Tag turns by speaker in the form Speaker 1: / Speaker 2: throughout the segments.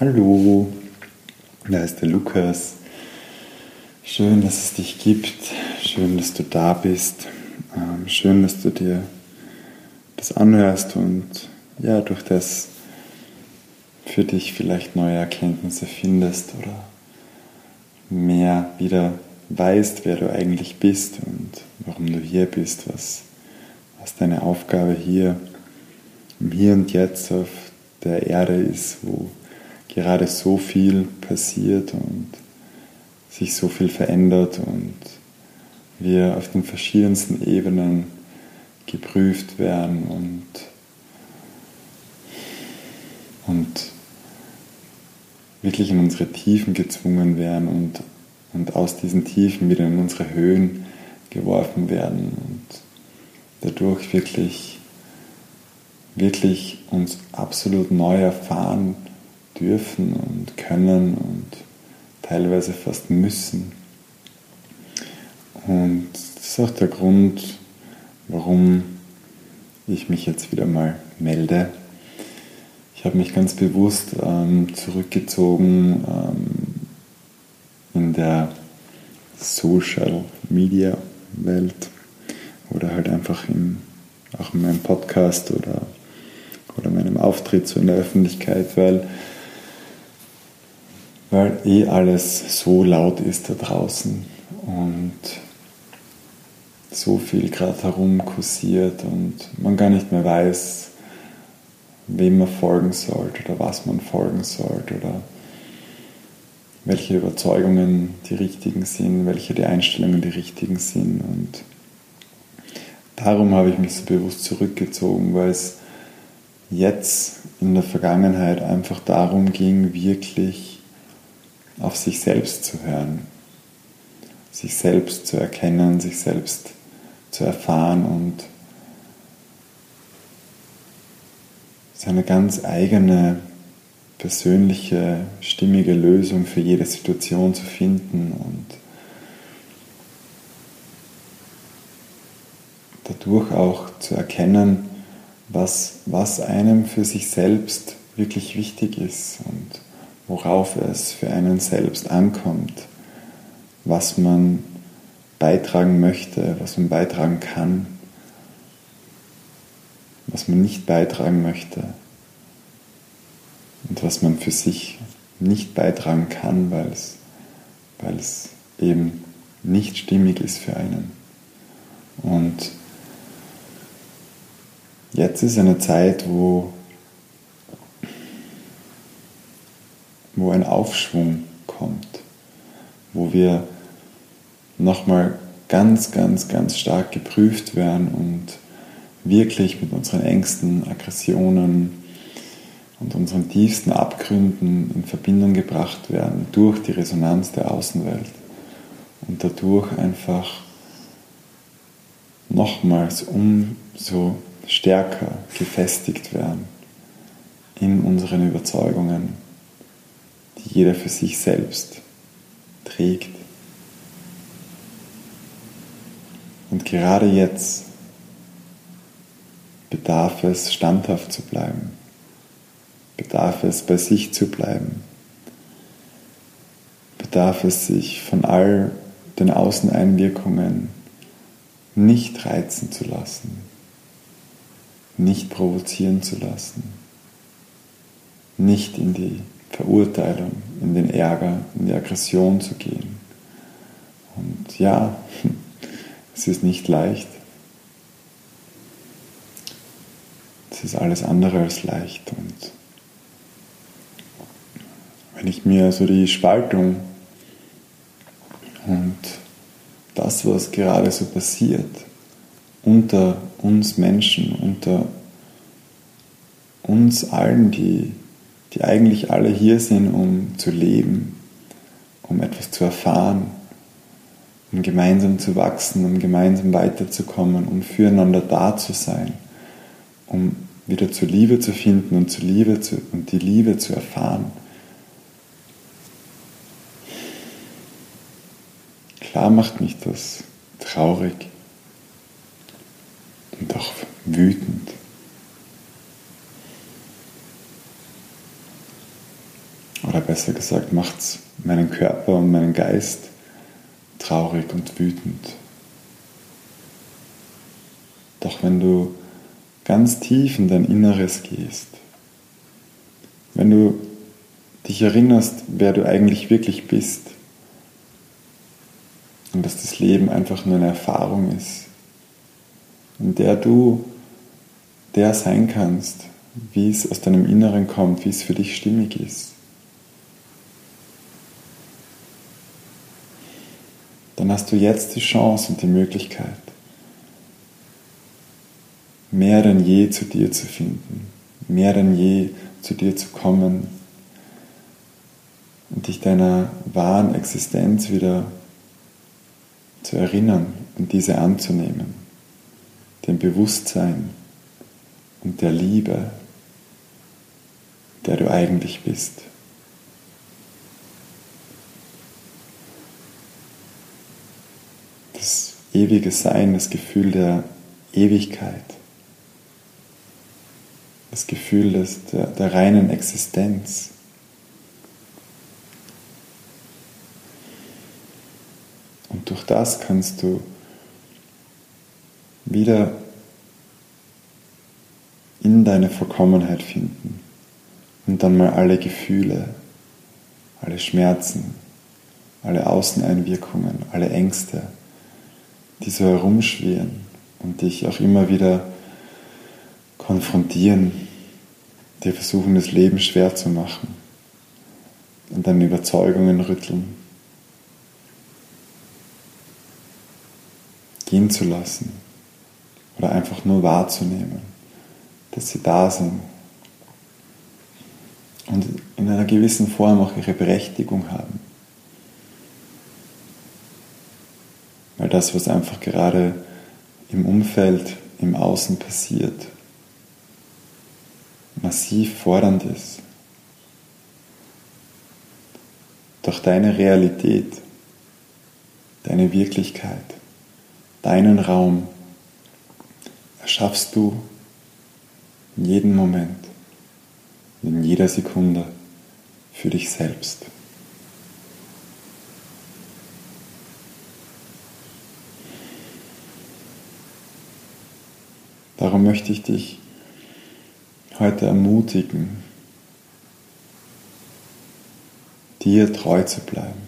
Speaker 1: Hallo, da ist der Lukas. Schön, dass es dich gibt. Schön, dass du da bist. Ähm, schön, dass du dir das anhörst und ja, durch das für dich vielleicht neue Erkenntnisse findest oder mehr wieder weißt, wer du eigentlich bist und warum du hier bist, was, was deine Aufgabe hier im Hier und Jetzt auf der Erde ist, wo gerade so viel passiert und sich so viel verändert und wir auf den verschiedensten Ebenen geprüft werden und, und wirklich in unsere Tiefen gezwungen werden und, und aus diesen Tiefen wieder in unsere Höhen geworfen werden und dadurch wirklich, wirklich uns absolut neu erfahren dürfen und können und teilweise fast müssen. Und das ist auch der Grund, warum ich mich jetzt wieder mal melde. Ich habe mich ganz bewusst ähm, zurückgezogen ähm, in der Social Media Welt oder halt einfach in, auch in meinem Podcast oder, oder meinem Auftritt so in der Öffentlichkeit, weil weil eh alles so laut ist da draußen und so viel gerade herum kursiert und man gar nicht mehr weiß, wem man folgen sollte oder was man folgen sollte oder welche Überzeugungen die richtigen sind, welche die Einstellungen die richtigen sind. Und darum habe ich mich so bewusst zurückgezogen, weil es jetzt in der Vergangenheit einfach darum ging, wirklich auf sich selbst zu hören, sich selbst zu erkennen, sich selbst zu erfahren und seine ganz eigene persönliche, stimmige Lösung für jede Situation zu finden und dadurch auch zu erkennen, was, was einem für sich selbst wirklich wichtig ist und worauf es für einen selbst ankommt, was man beitragen möchte, was man beitragen kann, was man nicht beitragen möchte und was man für sich nicht beitragen kann, weil es, weil es eben nicht stimmig ist für einen. Und jetzt ist eine Zeit, wo wo ein Aufschwung kommt, wo wir nochmal ganz, ganz, ganz stark geprüft werden und wirklich mit unseren Ängsten, Aggressionen und unseren tiefsten Abgründen in Verbindung gebracht werden durch die Resonanz der Außenwelt und dadurch einfach nochmals umso stärker gefestigt werden in unseren Überzeugungen, die jeder für sich selbst trägt. Und gerade jetzt bedarf es, standhaft zu bleiben, bedarf es, bei sich zu bleiben, bedarf es, sich von all den Außeneinwirkungen nicht reizen zu lassen, nicht provozieren zu lassen, nicht in die Verurteilung, in den Ärger, in die Aggression zu gehen. Und ja, es ist nicht leicht. Es ist alles andere als leicht. Und wenn ich mir so die Spaltung und das, was gerade so passiert, unter uns Menschen, unter uns allen, die die eigentlich alle hier sind, um zu leben, um etwas zu erfahren, um gemeinsam zu wachsen, um gemeinsam weiterzukommen, um füreinander da zu sein, um wieder zur Liebe zu finden und, zur Liebe zu, und die Liebe zu erfahren. Klar macht mich das traurig und auch wütend. Oder besser gesagt, macht es meinen Körper und meinen Geist traurig und wütend. Doch wenn du ganz tief in dein Inneres gehst, wenn du dich erinnerst, wer du eigentlich wirklich bist und dass das Leben einfach nur eine Erfahrung ist, in der du der sein kannst, wie es aus deinem Inneren kommt, wie es für dich stimmig ist. Dann hast du jetzt die Chance und die Möglichkeit, mehr denn je zu dir zu finden, mehr denn je zu dir zu kommen und dich deiner wahren Existenz wieder zu erinnern und diese anzunehmen, dem Bewusstsein und der Liebe, der du eigentlich bist. Das ewige Sein, das Gefühl der Ewigkeit, das Gefühl des, der, der reinen Existenz. Und durch das kannst du wieder in deine Vollkommenheit finden und dann mal alle Gefühle, alle Schmerzen, alle Außeneinwirkungen, alle Ängste, die so herumschwirren und dich auch immer wieder konfrontieren, dir versuchen, das Leben schwer zu machen und deine Überzeugungen rütteln, gehen zu lassen oder einfach nur wahrzunehmen, dass sie da sind und in einer gewissen Form auch ihre Berechtigung haben. Weil das, was einfach gerade im Umfeld, im Außen passiert, massiv fordernd ist. Doch deine Realität, deine Wirklichkeit, deinen Raum erschaffst du in jedem Moment in jeder Sekunde für dich selbst. Darum möchte ich dich heute ermutigen, dir treu zu bleiben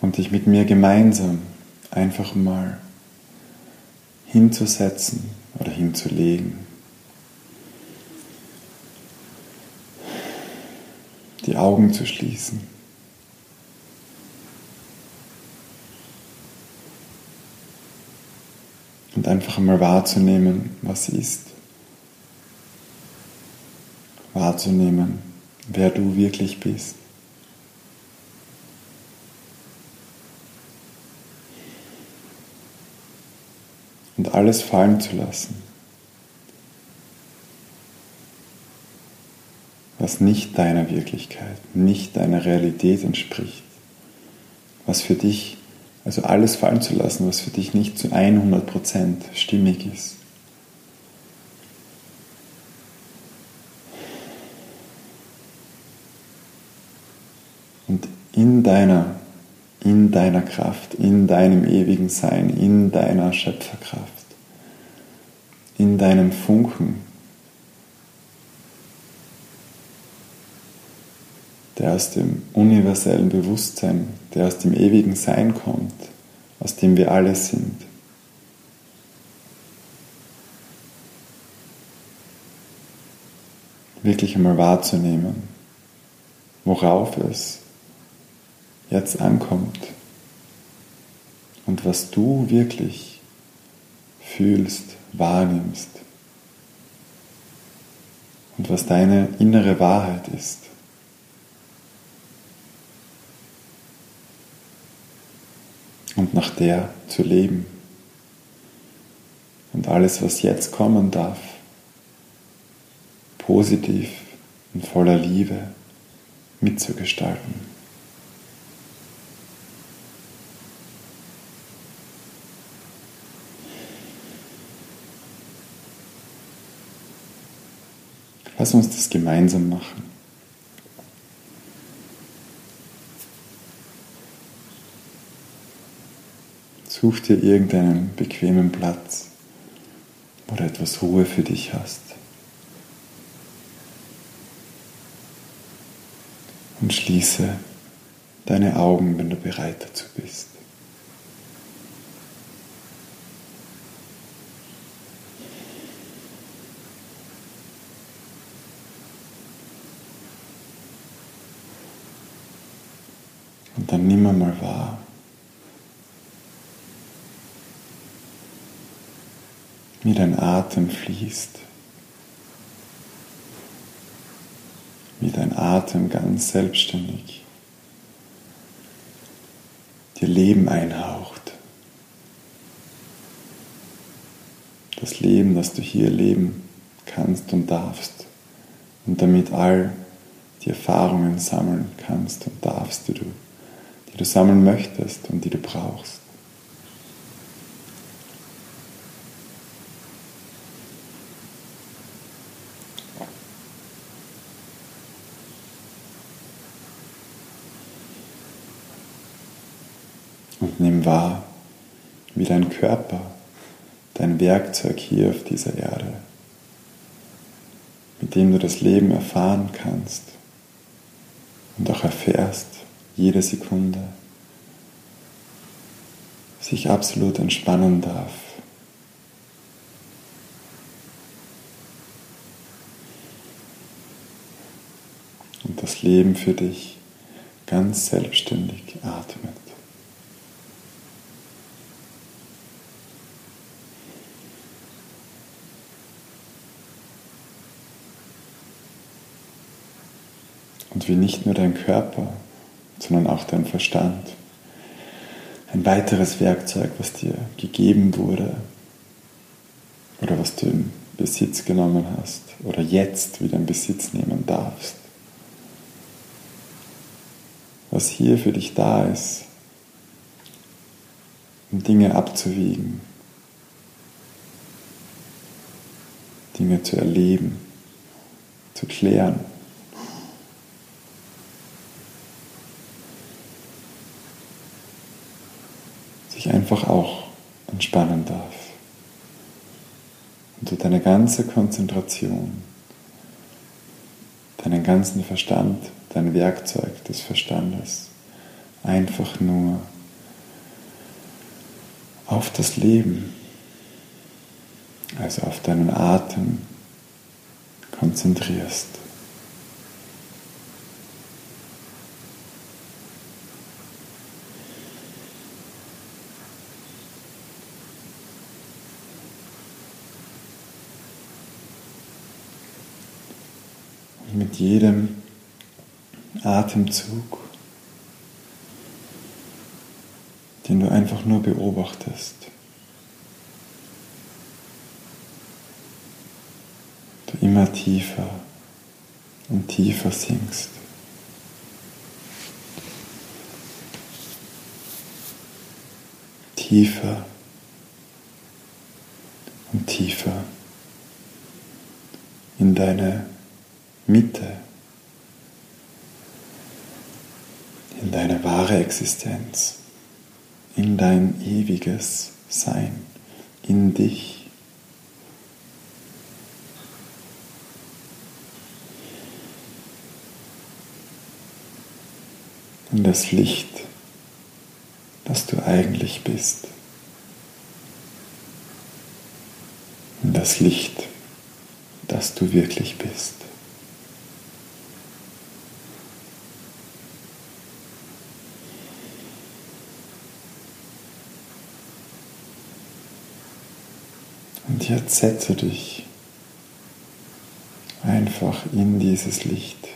Speaker 1: und dich mit mir gemeinsam einfach mal hinzusetzen oder hinzulegen. Die Augen zu schließen. Und einfach einmal wahrzunehmen, was ist. Wahrzunehmen, wer du wirklich bist. und alles fallen zu lassen, was nicht deiner Wirklichkeit, nicht deiner Realität entspricht, was für dich, also alles fallen zu lassen, was für dich nicht zu 100% stimmig ist. Und in deiner in deiner Kraft, in deinem ewigen Sein, in deiner Schöpferkraft, in deinem Funken, der aus dem universellen Bewusstsein, der aus dem ewigen Sein kommt, aus dem wir alle sind. Wirklich einmal wahrzunehmen, worauf es jetzt ankommt und was du wirklich fühlst, wahrnimmst und was deine innere Wahrheit ist. Und nach der zu leben. Und alles, was jetzt kommen darf, positiv und voller Liebe mitzugestalten. Lass uns das gemeinsam machen. Such dir irgendeinen bequemen Platz, wo du etwas Ruhe für dich hast. Und schließe deine Augen, wenn du bereit dazu bist. Und dann nimm einmal wahr, wie dein Atem fließt, wie dein Atem ganz selbstständig dir Leben einhaucht. Das Leben, das du hier leben kannst und darfst und damit all die Erfahrungen sammeln kannst und darfst, die du, die du sammeln möchtest und die du brauchst. Und nimm wahr, wie dein Körper, dein Werkzeug hier auf dieser Erde, mit dem du das Leben erfahren kannst und auch erfährst, jede Sekunde, sich absolut entspannen darf. Und das Leben für dich ganz selbstständig atmet. und wie nicht nur dein Körper, sondern auch dein Verstand ein weiteres Werkzeug, was dir gegeben wurde oder was du in Besitz genommen hast oder jetzt wieder in Besitz nehmen darfst. Was hier für dich da ist, um Dinge abzuwiegen, Dinge zu erleben, zu klären. Sich einfach auch entspannen darf. Und du deine ganze Konzentration, deinen ganzen Verstand, dein Werkzeug des Verstandes einfach nur auf das Leben, also auf deinen Atem konzentrierst. Mit jedem Atemzug, den du einfach nur beobachtest. Du immer tiefer und tiefer sinkst. Tiefer und tiefer in deine Mitte, in deine wahre Existenz, in dein ewiges Sein, in dich. In das Licht, das du eigentlich bist. In das Licht, das du wirklich bist. Jetzt setze dich einfach in dieses Licht,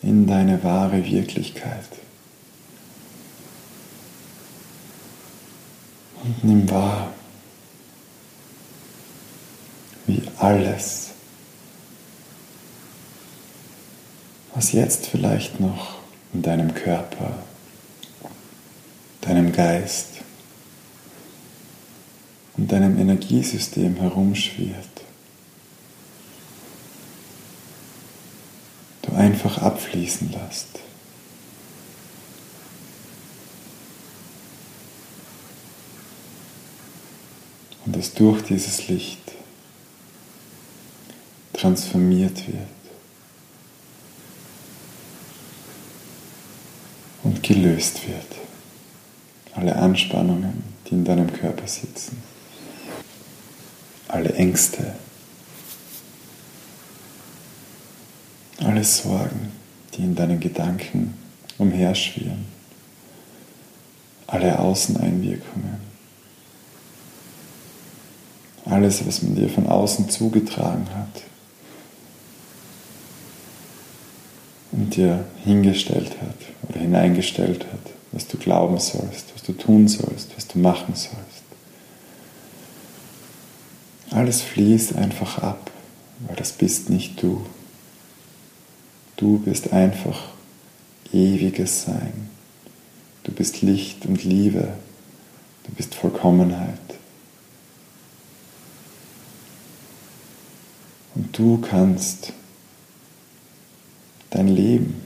Speaker 1: in deine wahre Wirklichkeit. Und nimm wahr, wie alles, was jetzt vielleicht noch in deinem Körper, deinem Geist, in deinem Energiesystem herumschwirrt. Du einfach abfließen lässt. Und es durch dieses Licht transformiert wird und gelöst wird. Alle Anspannungen, die in deinem Körper sitzen alle Ängste, alle Sorgen, die in deinen Gedanken umherschwirren, alle Außeneinwirkungen, alles, was man dir von außen zugetragen hat und dir hingestellt hat oder hineingestellt hat, was du glauben sollst, was du tun sollst, was du machen sollst. Alles fließt einfach ab, weil das bist nicht du. Du bist einfach ewiges Sein. Du bist Licht und Liebe. Du bist Vollkommenheit. Und du kannst dein Leben,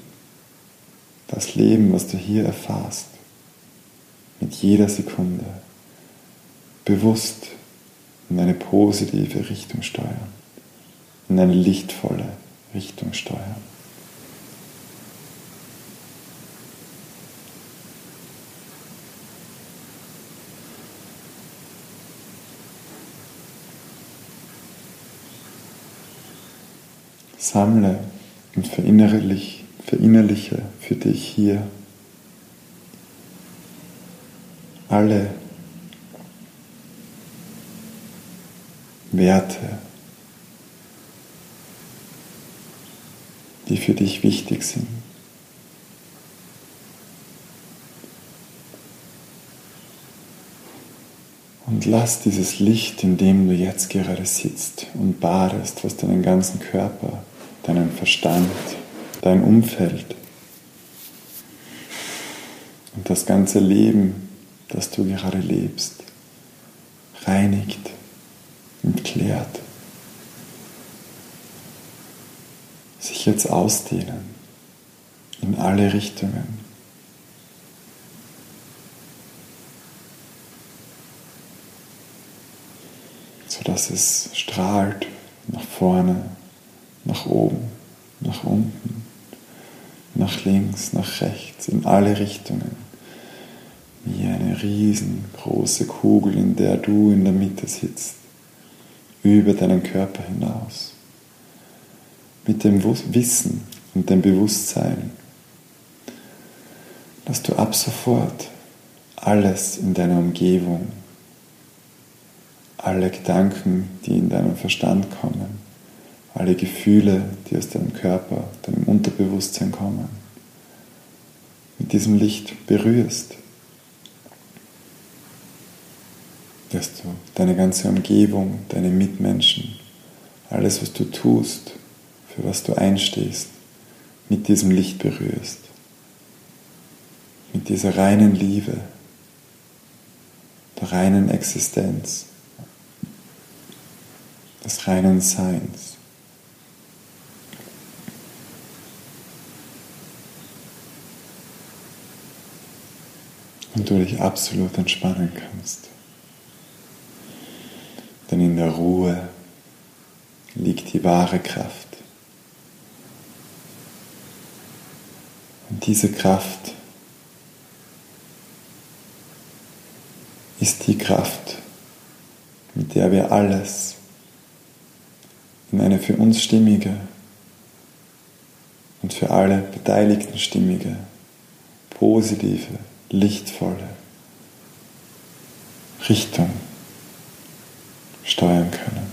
Speaker 1: das Leben, was du hier erfährst, mit jeder Sekunde bewusst in eine positive Richtung steuern, in eine lichtvolle Richtung steuern. Sammle und verinnerlich, verinnerliche für dich hier alle Werte, die für dich wichtig sind. Und lass dieses Licht, in dem du jetzt gerade sitzt und badest, was deinen ganzen Körper, deinen Verstand, dein Umfeld und das ganze Leben, das du gerade lebst, reinigt und klärt. Sich jetzt ausdehnen in alle Richtungen. sodass es strahlt nach vorne, nach oben, nach unten, nach links, nach rechts, in alle Richtungen. Wie eine riesengroße Kugel, in der du in der Mitte sitzt, über deinen Körper hinaus. Mit dem Wissen und dem Bewusstsein, dass du ab sofort alles in deiner Umgebung alle Gedanken, die in deinem Verstand kommen, alle Gefühle, die aus deinem Körper, deinem Unterbewusstsein kommen, mit diesem Licht berührst, dass du deine ganze Umgebung, deine Mitmenschen, alles, was du tust, für was du einstehst, mit diesem Licht berührst, mit dieser reinen Liebe, der reinen Existenz des reinen Seins. Und du dich absolut entspannen kannst. In der Ruhe liegt die wahre Kraft. Und diese Kraft ist die Kraft, mit der wir alles in eine für uns stimmige und für alle Beteiligten stimmige, positive, lichtvolle Richtung steuern können.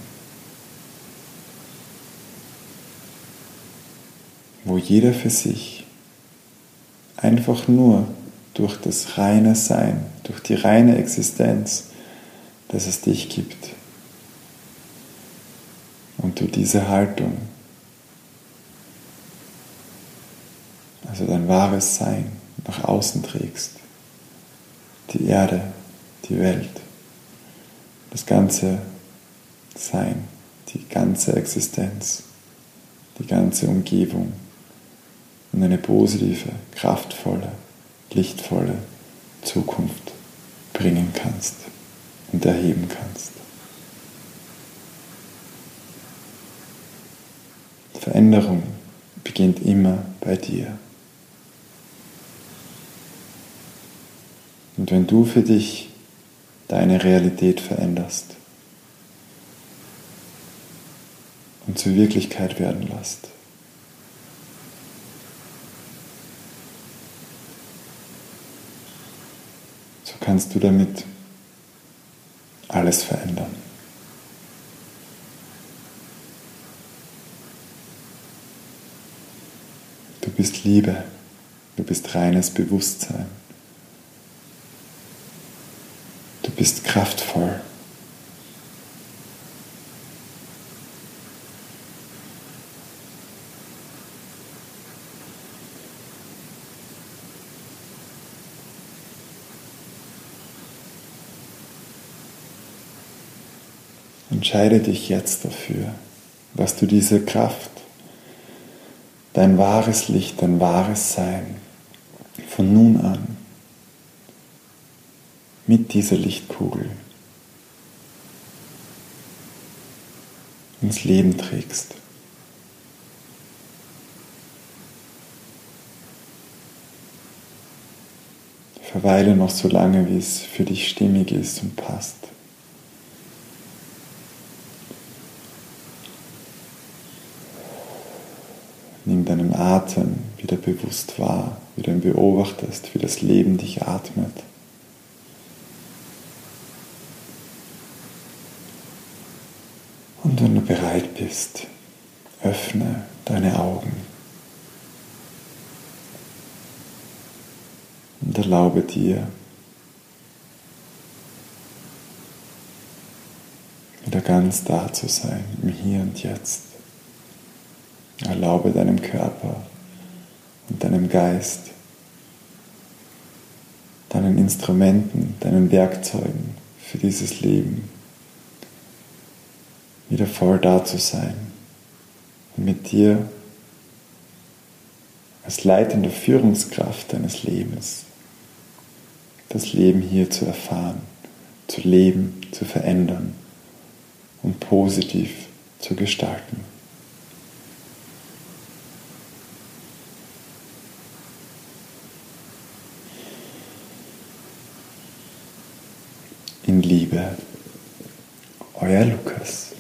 Speaker 1: Wo jeder für sich einfach nur durch das reine Sein, durch die reine Existenz, dass es dich gibt, und du diese Haltung, also dein wahres Sein, nach außen trägst, die Erde, die Welt, das ganze Sein, die ganze Existenz, die ganze Umgebung und eine positive, kraftvolle, lichtvolle Zukunft bringen kannst und erheben kannst. Veränderung beginnt immer bei dir. Und wenn du für dich deine Realität veränderst und zur Wirklichkeit werden lässt, so kannst du damit alles verändern. Du bist Liebe, du bist reines Bewusstsein. Du bist kraftvoll. Entscheide dich jetzt dafür, dass du diese Kraft, dein wahres Licht, dein wahres Sein von nun an mit dieser Lichtkugel ins Leben trägst. Verweile noch so lange, wie es für dich stimmig ist und passt. Nimm deinen Atem wieder bewusst wahr, wie du ihn beobachtest, wie das Leben dich atmet. Und wenn du bereit bist, öffne deine Augen und erlaube dir, wieder ganz da zu sein, im Hier und Jetzt. Erlaube deinem Körper und deinem Geist, deinen Instrumenten, deinen Werkzeugen für dieses Leben wieder voll da zu sein und mit dir als leitende Führungskraft deines Lebens das Leben hier zu erfahren, zu leben, zu verändern und positiv zu gestalten. euer Lukas.